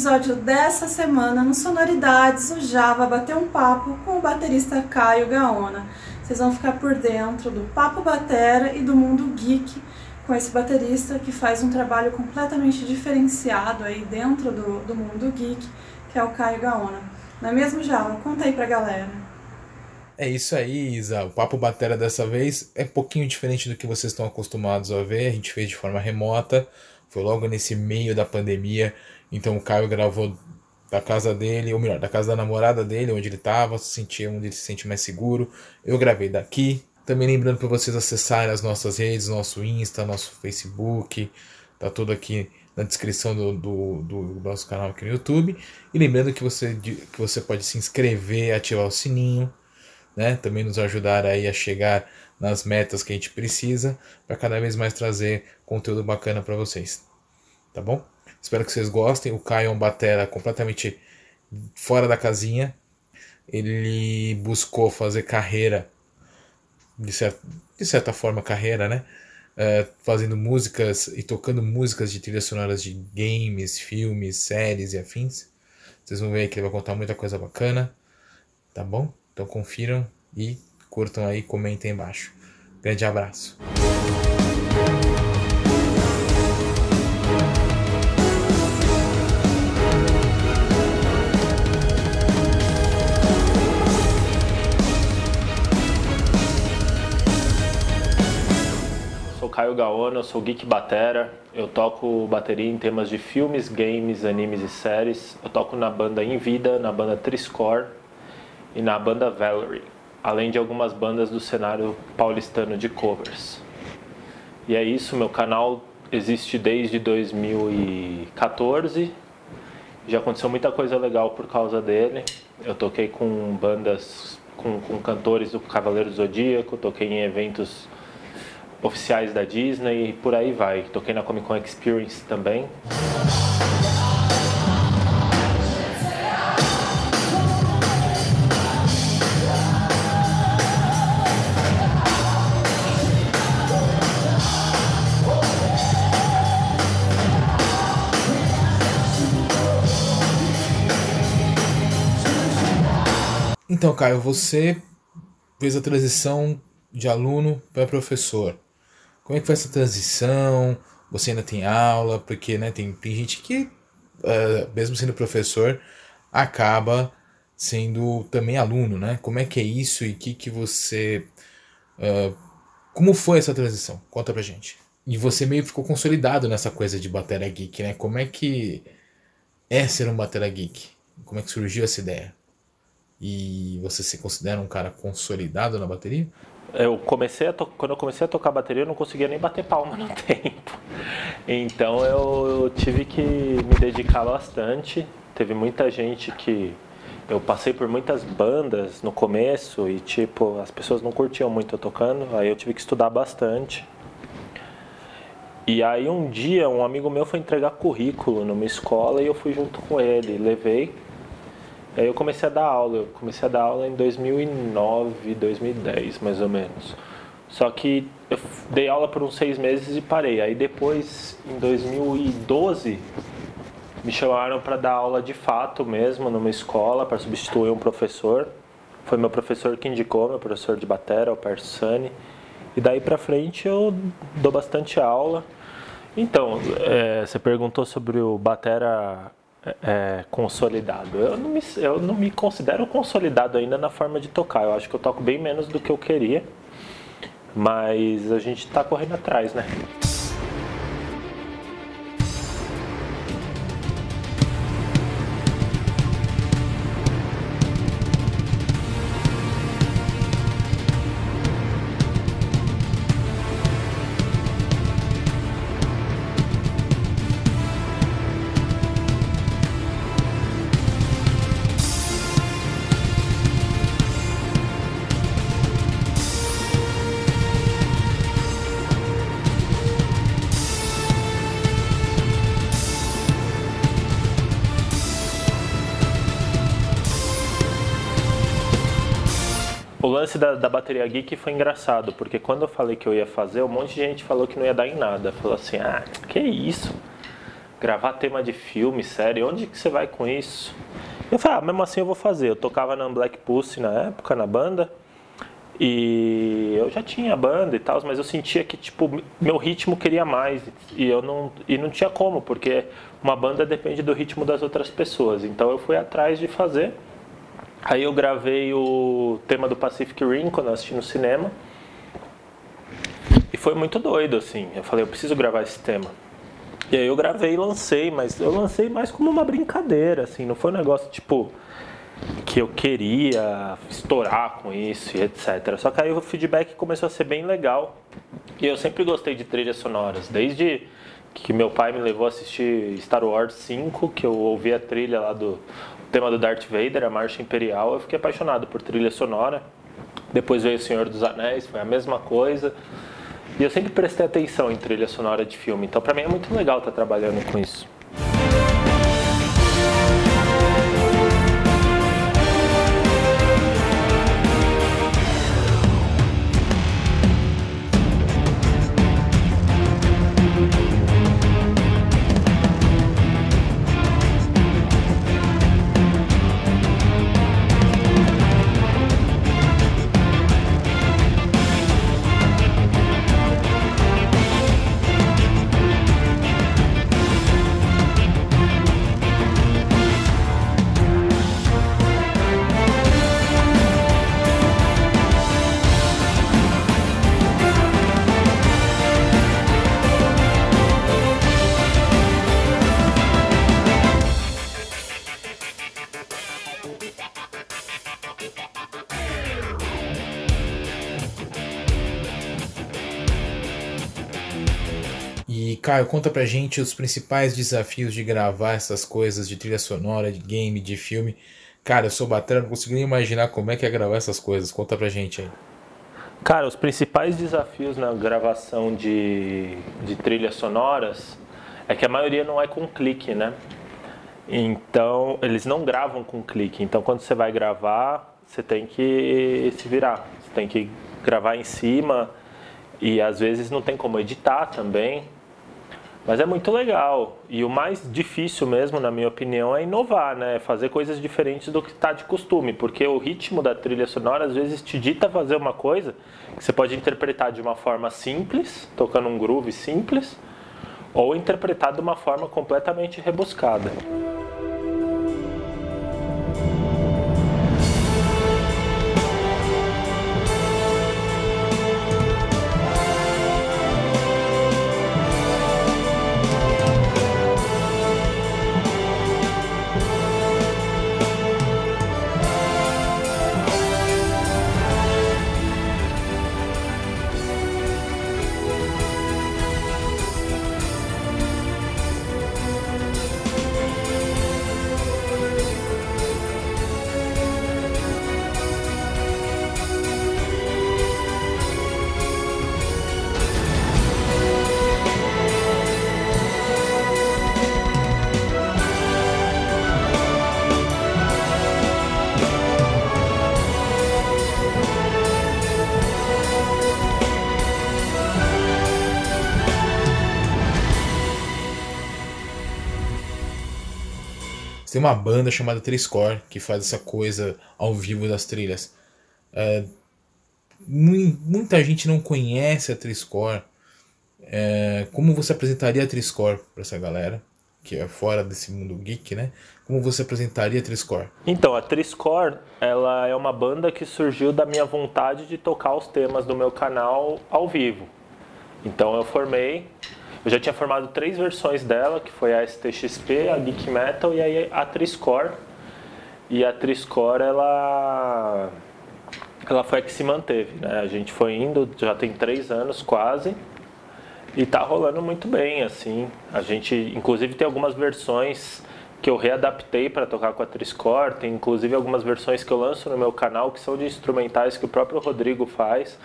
Episódio dessa semana, no Sonoridades, o Java bateu um papo com o baterista Caio Gaona. Vocês vão ficar por dentro do papo batera e do mundo geek com esse baterista que faz um trabalho completamente diferenciado aí dentro do, do mundo geek, que é o Caio Gaona. Não é mesmo, Java? Conta aí pra galera. É isso aí, Isa. O Papo Batera dessa vez é um pouquinho diferente do que vocês estão acostumados a ver. A gente fez de forma remota. Foi logo nesse meio da pandemia. Então o Caio gravou da casa dele, ou melhor, da casa da namorada dele, onde ele estava, se sentia onde ele se sente mais seguro. Eu gravei daqui. Também lembrando para vocês acessarem as nossas redes, nosso Insta, nosso Facebook, tá tudo aqui na descrição do, do, do, nosso canal aqui no YouTube. E lembrando que você, que você pode se inscrever, ativar o sininho, né? Também nos ajudar aí a chegar nas metas que a gente precisa para cada vez mais trazer conteúdo bacana para vocês. Tá bom? Espero que vocês gostem. O Caio é um batera completamente fora da casinha. Ele buscou fazer carreira, de, certa, de certa forma, carreira, né? Uh, fazendo músicas e tocando músicas de trilhas sonoras de games, filmes, séries e afins. Vocês vão ver que ele vai contar muita coisa bacana, tá bom? Então confiram e curtam aí, comentem embaixo. Grande abraço. Caio Gaona, eu sou geek batera. Eu toco bateria em temas de filmes, games, animes e séries. Eu toco na banda Invida, na banda Triscore e na banda Valerie além de algumas bandas do cenário paulistano de covers. E é isso, meu canal existe desde 2014. Já aconteceu muita coisa legal por causa dele. Eu toquei com bandas, com, com cantores do Cavaleiro do Zodíaco, toquei em eventos oficiais da Disney e por aí vai. Toquei na Comic Con Experience também. Então, Caio, você fez a transição de aluno para professor. Como é que foi essa transição? Você ainda tem aula? Porque né, tem, tem gente que, uh, mesmo sendo professor, acaba sendo também aluno, né? Como é que é isso e que que você... Uh, como foi essa transição? Conta pra gente. E você meio ficou consolidado nessa coisa de batera geek, né? Como é que é ser um batera geek? Como é que surgiu essa ideia? E você se considera um cara consolidado na bateria? Eu comecei a quando eu comecei a tocar bateria, eu não conseguia nem bater palma no tempo. Então eu, tive que me dedicar bastante. Teve muita gente que eu passei por muitas bandas no começo e tipo as pessoas não curtiam muito eu tocando, aí eu tive que estudar bastante. E aí um dia um amigo meu foi entregar currículo numa escola e eu fui junto com ele, levei Aí eu comecei a dar aula, eu comecei a dar aula em 2009, 2010 mais ou menos. Só que eu dei aula por uns seis meses e parei. Aí depois, em 2012, me chamaram para dar aula de fato mesmo numa escola para substituir um professor. Foi meu professor que indicou, meu professor de batera, o Persani. E daí para frente eu dou bastante aula. Então, é, você perguntou sobre o batera é, consolidado. Eu não, me, eu não me considero consolidado ainda na forma de tocar. Eu acho que eu toco bem menos do que eu queria. Mas a gente está correndo atrás, né? Lance da, da, bateria geek foi engraçado, porque quando eu falei que eu ia fazer, um monte de gente falou que não ia dar em nada. Falou assim, ah, que isso? gravar tema de filme, série, onde que você vai com isso? Eu falei, ah, mesmo assim eu vou fazer. Eu tocava na Black Pussy na época, na banda. E eu já tinha banda e tal, mas eu sentia que tipo meu ritmo queria mais e eu não e não tinha como, porque uma banda depende do ritmo das outras pessoas. Então eu fui atrás de fazer. Aí eu gravei o tema do Pacific Rim quando eu assisti no cinema. E foi muito doido assim. Eu falei, eu preciso gravar esse tema. E aí eu gravei e lancei, mas eu lancei mais como uma brincadeira, assim, não foi um negócio tipo que eu queria estourar com isso e etc. Só que aí o feedback começou a ser bem legal. E eu sempre gostei de trilhas sonoras, desde que meu pai me levou a assistir Star Wars 5, que eu ouvi a trilha lá do tema do Darth Vader, a Marcha Imperial, eu fiquei apaixonado por trilha sonora. Depois veio O Senhor dos Anéis, foi a mesma coisa. E eu sempre prestei atenção em trilha sonora de filme, então para mim é muito legal estar trabalhando com isso. Caio, conta pra gente os principais desafios de gravar essas coisas de trilha sonora, de game, de filme. Cara, eu sou batera, não consigo nem imaginar como é que é gravar essas coisas. Conta pra gente aí. Cara, os principais desafios na gravação de, de trilhas sonoras é que a maioria não é com clique, né? Então, eles não gravam com clique. Então, quando você vai gravar, você tem que se virar. Você tem que gravar em cima e às vezes não tem como editar também. Mas é muito legal. E o mais difícil mesmo, na minha opinião, é inovar, né? Fazer coisas diferentes do que está de costume. Porque o ritmo da trilha sonora às vezes te dita fazer uma coisa que você pode interpretar de uma forma simples, tocando um groove simples, ou interpretar de uma forma completamente rebuscada. Tem uma banda chamada Triscore que faz essa coisa ao vivo das trilhas. É, muita gente não conhece a Triscore. É, como você apresentaria a Triscore para essa galera? Que é fora desse mundo geek, né? Como você apresentaria a Triscore? Então, a Triscore, ela é uma banda que surgiu da minha vontade de tocar os temas do meu canal ao vivo. Então eu formei eu já tinha formado três versões dela, que foi a STXP, a Geek Metal e a Triscore. E a Triscore, ela, ela foi a que se manteve, né? A gente foi indo, já tem três anos quase, e tá rolando muito bem, assim. A gente, inclusive, tem algumas versões que eu readaptei para tocar com a Triscore, tem inclusive algumas versões que eu lanço no meu canal que são de instrumentais que o próprio Rodrigo faz.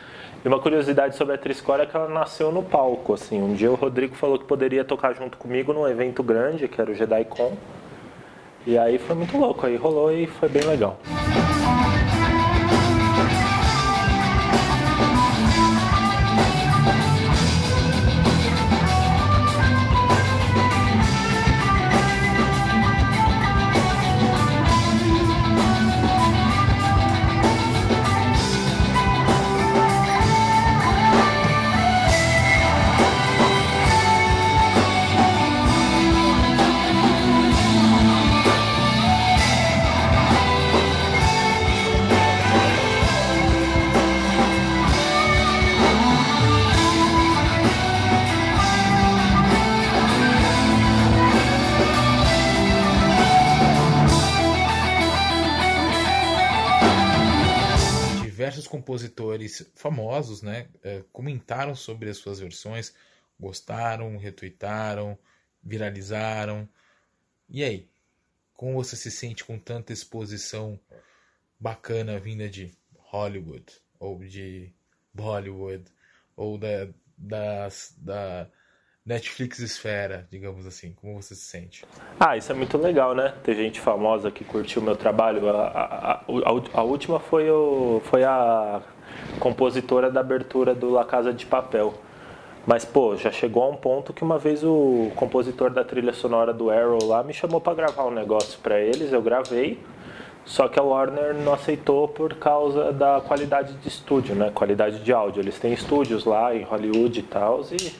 E uma curiosidade sobre a Triscore é que ela nasceu no palco, assim. Um dia o Rodrigo falou que poderia tocar junto comigo num evento grande, que era o JediCon. E aí foi muito louco, aí rolou e foi bem legal. Compositores famosos, né, é, comentaram sobre as suas versões, gostaram, retweetaram, viralizaram. E aí, como você se sente com tanta exposição bacana vinda de Hollywood ou de Bollywood ou da, das, da Netflix esfera, digamos assim? Como você se sente? Ah, isso é muito legal, né? Ter gente famosa que curtiu o meu trabalho. A, a, a, a, última foi, o, foi a compositora da abertura do La Casa de Papel. Mas, pô, já chegou a um ponto que uma vez o compositor da trilha sonora do Arrow lá me chamou para gravar um negócio para eles, eu gravei. Só que a Warner não aceitou por causa da qualidade de estúdio, né? Qualidade de áudio. Eles têm estúdios lá em Hollywood e tal, e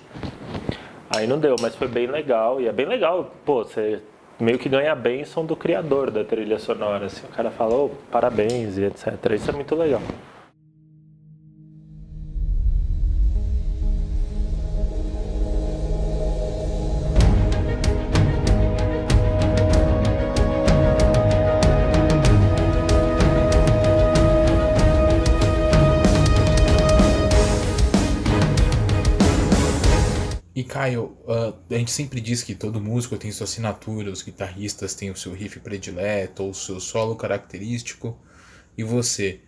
aí não deu, mas foi bem legal. E é bem legal, pô, você meio que ganha a bênção do criador da trilha sonora. Assim, o cara falou oh, parabéns e etc. Isso é muito legal. Caio, uh, a gente sempre diz que todo músico tem sua assinatura, os guitarristas têm o seu riff predileto ou o seu solo característico. E você,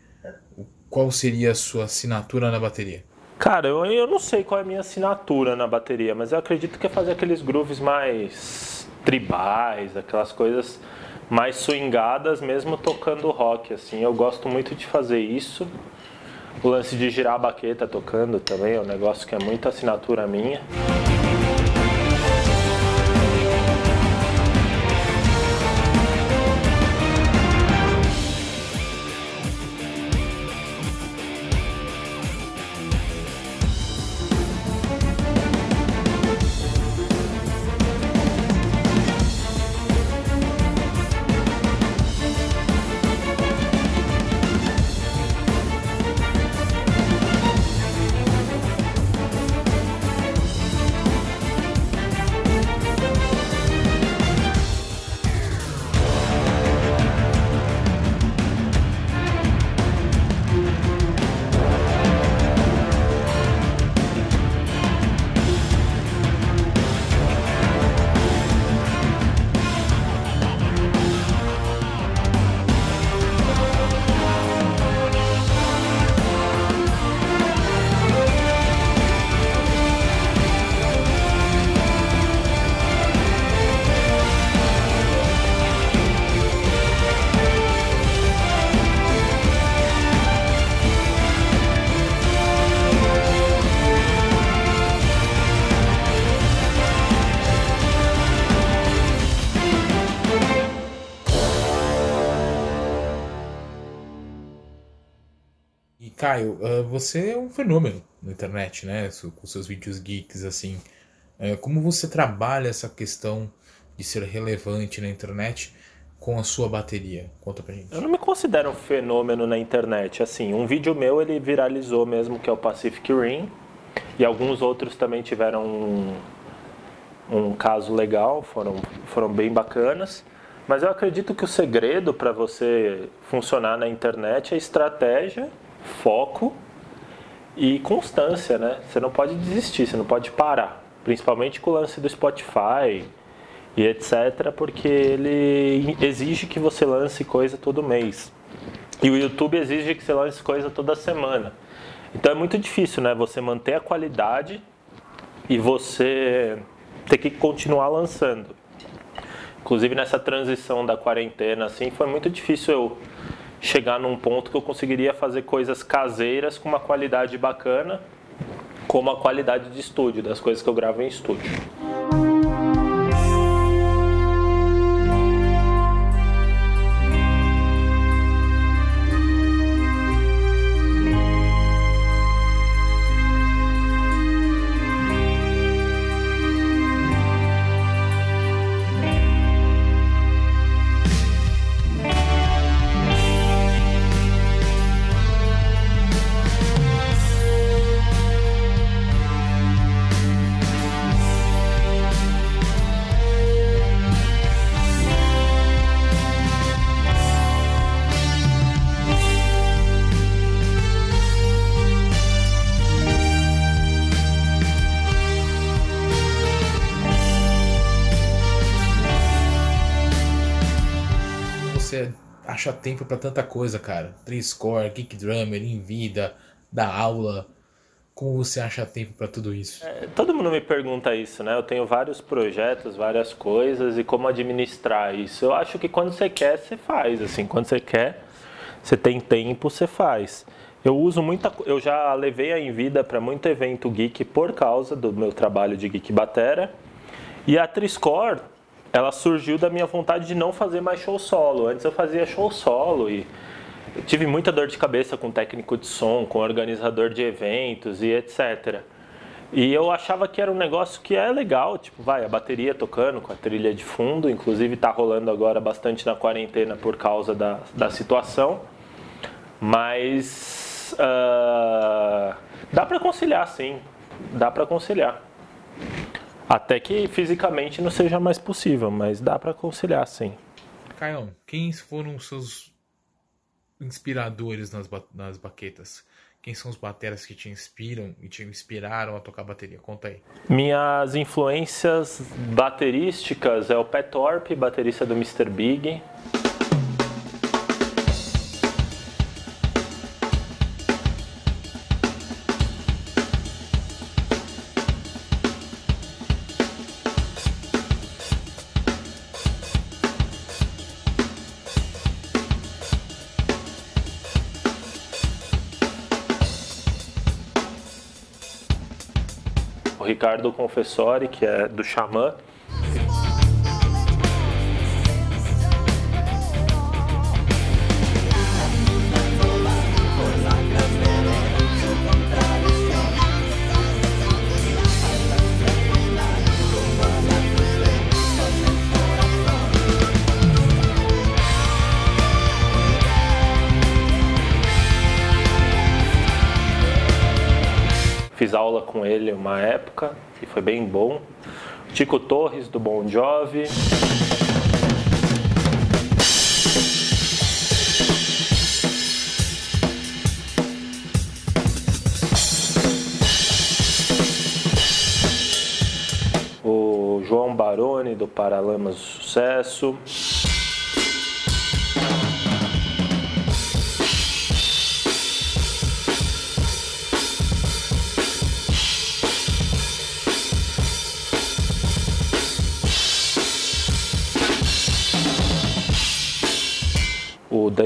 qual seria a sua assinatura na bateria? Cara, eu, eu não sei qual é a minha assinatura na bateria, mas eu acredito que é fazer aqueles grooves mais tribais, aquelas coisas mais swingadas, mesmo tocando rock, assim. Eu gosto muito de fazer isso. O lance de girar a baqueta tocando também é um negócio que é muita assinatura minha. Caio, uh, você é um fenômeno na internet, né? Com seus vídeos geeks, assim. Uh, como você trabalha essa questão de ser relevante na internet com a sua bateria? Conta pra gente. Eu não me considero um fenômeno na internet. Assim, um vídeo meu ele viralizou mesmo, que é o Pacific Rim. E alguns outros também tiveram um, um caso legal, foram, foram bem bacanas. Mas eu acredito que o segredo para você funcionar na internet é estratégia foco e constância, né? Você não pode desistir, você não pode parar. Principalmente com o lance do Spotify e etc, porque ele exige que você lance coisa todo mês. E o YouTube exige que você lance coisa toda semana. Então é muito difícil, né? Você manter a qualidade e você ter que continuar lançando. Inclusive nessa transição da quarentena, assim, foi muito difícil eu chegar num ponto que eu conseguiria fazer coisas caseiras com uma qualidade bacana, como a qualidade de estúdio, das coisas que eu gravo em estúdio. Você acha tempo para tanta coisa, cara? Triscore, Geek Drummer, em vida, dar aula. Como você acha tempo para tudo isso? É, todo mundo me pergunta isso, né? Eu tenho vários projetos, várias coisas e como administrar isso. Eu acho que quando você quer, você faz. Assim, quando você quer, você tem tempo, você faz. Eu uso muita, eu já levei a Envida para muito evento geek por causa do meu trabalho de geek batera. E a Triscore, ela surgiu da minha vontade de não fazer mais show solo. Antes eu fazia show solo e tive muita dor de cabeça com técnico de som, com organizador de eventos e etc. E eu achava que era um negócio que é legal, tipo, vai, a bateria tocando com a trilha de fundo, inclusive está rolando agora bastante na quarentena por causa da, da situação. Mas uh, dá para conciliar, sim, dá para conciliar. Até que fisicamente não seja mais possível, mas dá para conciliar, sim. Caio, quem foram os seus inspiradores nas, ba nas baquetas? Quem são os bateras que te inspiram e te inspiraram a tocar bateria? Conta aí. Minhas influências baterísticas é o Pat Thorpe, baterista do Mr. Big. Ricardo Confessori, que é do Xamã. Com ele uma época e foi bem bom. Tico Torres, do Bon Jovi. O João Baroni, do Paralamas do Sucesso.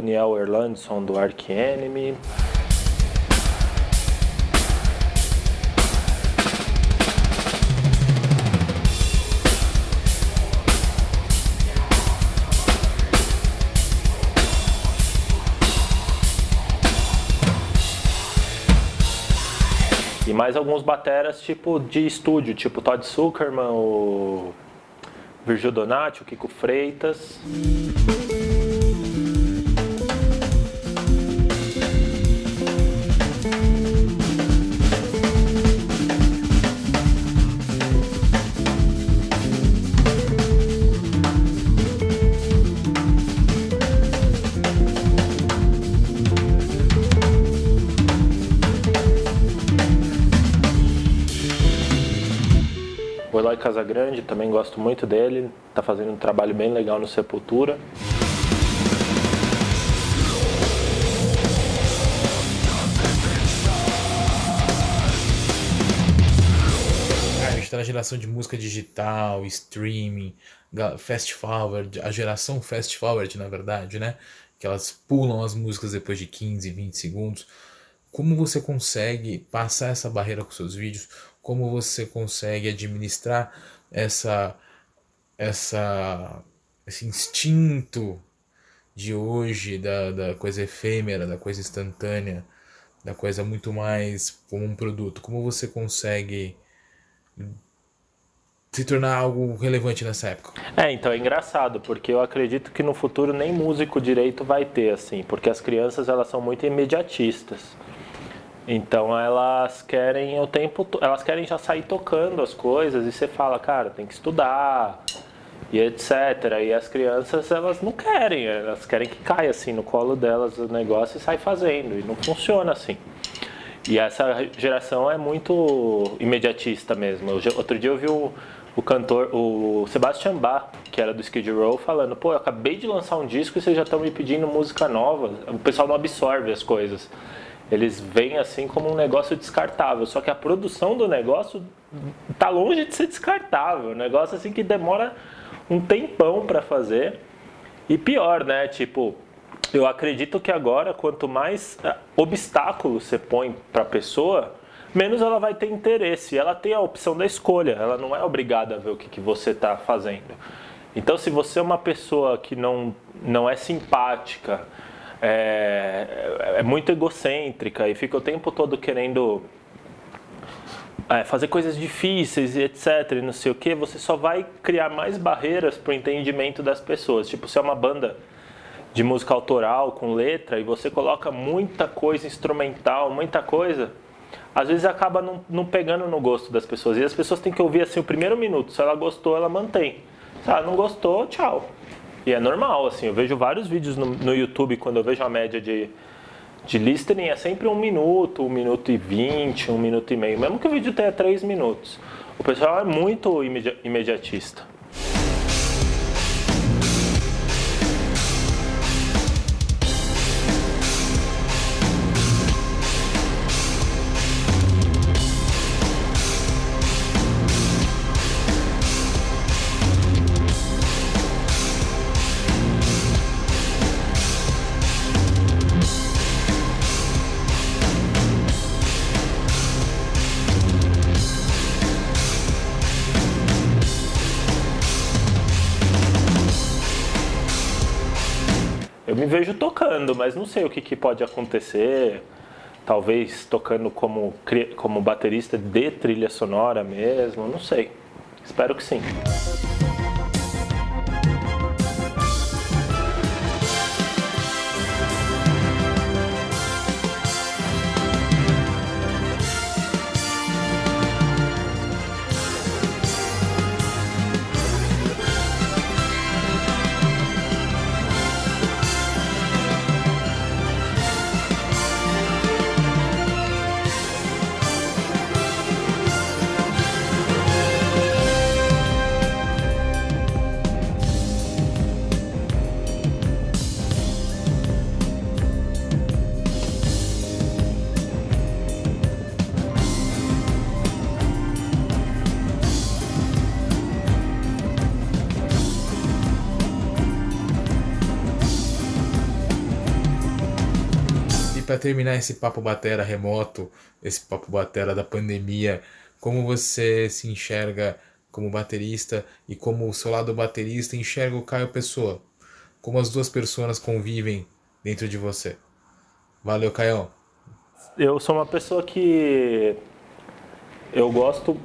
Daniel Erlandson do Ark Enemy. E mais alguns bateras tipo de estúdio, tipo Todd Zuckerman, o Virgil Donati, o Kiko Freitas. Casagrande, também gosto muito dele, está fazendo um trabalho bem legal no Sepultura. a gente está na geração de música digital, streaming, fast forward, a geração fast forward, na verdade, né? Que elas pulam as músicas depois de 15, 20 segundos. Como você consegue passar essa barreira com seus vídeos? Como você consegue administrar essa essa esse instinto de hoje da, da coisa efêmera, da coisa instantânea, da coisa muito mais como um produto. Como você consegue se tornar algo relevante nessa época? É, então é engraçado, porque eu acredito que no futuro nem músico direito vai ter assim, porque as crianças elas são muito imediatistas. Então elas querem o tempo, elas querem já sair tocando as coisas e você fala, cara, tem que estudar e etc. E as crianças elas não querem, elas querem que caia assim no colo delas o negócio e sai fazendo e não funciona assim. E essa geração é muito imediatista mesmo. Outro dia eu vi o cantor, o Sebastian Bach, que era do Skid Row, falando: pô, eu acabei de lançar um disco e vocês já estão me pedindo música nova. O pessoal não absorve as coisas. Eles veem assim como um negócio descartável. Só que a produção do negócio tá longe de ser descartável. Um negócio assim que demora um tempão para fazer. E pior, né? Tipo, eu acredito que agora, quanto mais eh, obstáculos você põe para a pessoa, menos ela vai ter interesse. Ela tem a opção da escolha, ela não é obrigada a ver o que, que você está fazendo. Então, se você é uma pessoa que não, não é simpática, é, é muito egocêntrica e fica o tempo todo querendo é, fazer coisas difíceis e etc, e não sei o que, você só vai criar mais barreiras para o entendimento das pessoas. Tipo, se é uma banda de música autoral com letra e você coloca muita coisa instrumental, muita coisa, às vezes acaba não, não, pegando no gosto das pessoas. E as pessoas têm que ouvir assim o primeiro minuto. Se ela gostou, ela mantém. Se ela não gostou, tchau. E é normal, assim. Eu vejo vários vídeos no, no YouTube quando eu vejo a média de, de listening é sempre um minuto, um minuto e vinte, um minuto e meio. Mesmo que o vídeo tenha três minutos. O pessoal é muito imediatista. Tocando, mas não sei o que, que pode acontecer. Talvez tocando como, como baterista de trilha sonora mesmo, não sei. Espero que sim. Para terminar esse papo batera remoto, esse papo batera da pandemia, como você se enxerga como baterista e como o seu lado baterista enxerga o Caio Pessoa? Como as duas pessoas convivem dentro de você? Valeu, Caio. Eu sou uma pessoa que eu gosto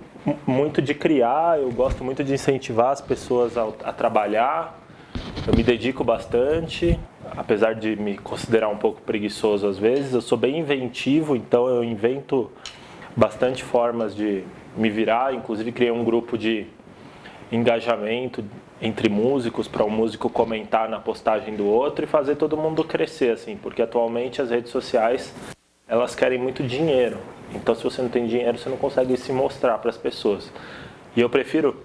muito de criar, eu gosto muito de incentivar as pessoas a, a trabalhar. Eu me dedico bastante, apesar de me considerar um pouco preguiçoso às vezes, eu sou bem inventivo, então eu invento bastante formas de me virar. Inclusive, criei um grupo de engajamento entre músicos para um músico comentar na postagem do outro e fazer todo mundo crescer, assim, porque atualmente as redes sociais elas querem muito dinheiro. Então, se você não tem dinheiro, você não consegue se mostrar para as pessoas. E eu prefiro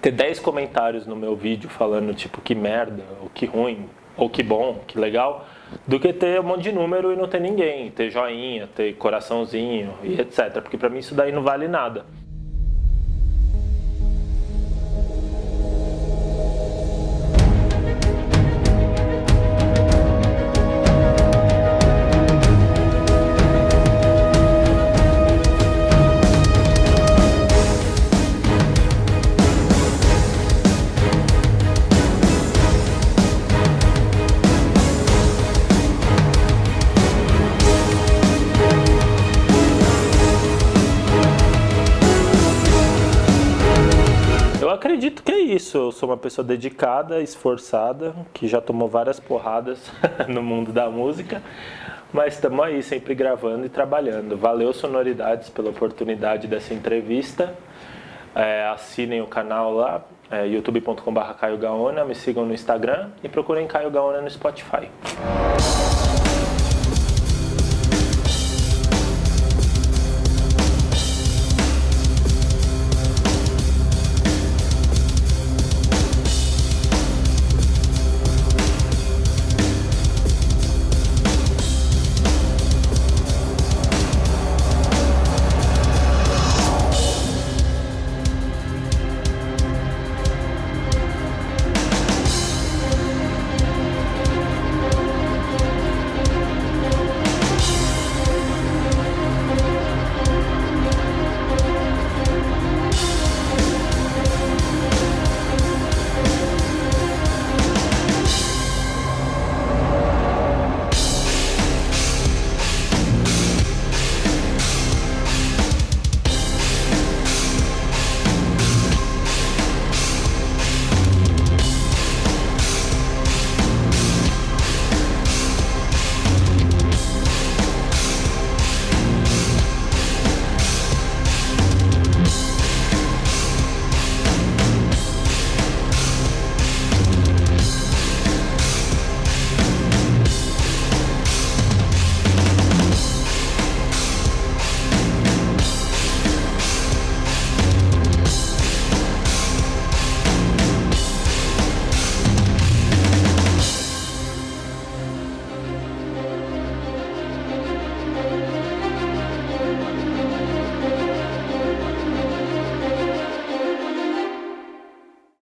ter 10 comentários no meu vídeo falando tipo que merda, ou que ruim, ou que bom, que legal, do que ter um monte de número e não ter ninguém, ter joinha, ter coraçãozinho e etc. Porque para mim isso daí não vale nada. Sou uma pessoa dedicada, esforçada, que já tomou várias porradas no mundo da música, mas estamos aí sempre gravando e trabalhando. Valeu Sonoridades pela oportunidade dessa entrevista. É, assinem o canal lá, é, youtube.com.br Caio Gaona, me sigam no Instagram e procurem Caio Gaona no Spotify.